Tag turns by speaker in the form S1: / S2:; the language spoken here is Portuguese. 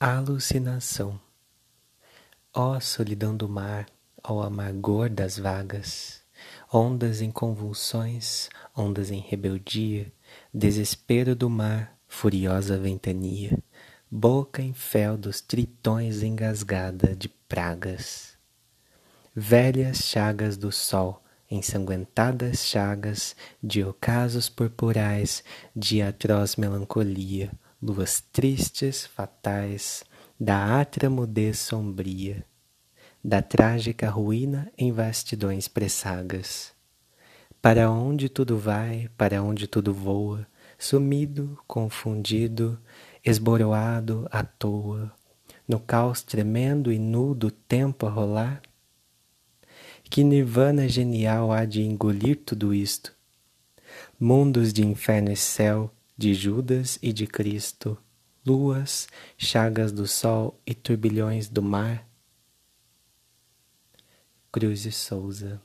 S1: Alucinação Ó solidão do mar, ó amargor das vagas, Ondas em convulsões, ondas em rebeldia, Desespero do mar, furiosa ventania, Boca em fel dos tritões engasgada de pragas. Velhas chagas do sol, ensanguentadas chagas De ocasos purpurais, de atroz melancolia, luas tristes, fatais, da atra mudez sombria, da trágica ruína em vastidões presságas. Para onde tudo vai, para onde tudo voa, sumido, confundido, esboroado à toa, no caos tremendo e nu do tempo a rolar? Que nirvana genial há de engolir tudo isto? Mundos de inferno e céu, de Judas e de Cristo, luas, chagas do sol e turbilhões do mar. Cruz Souza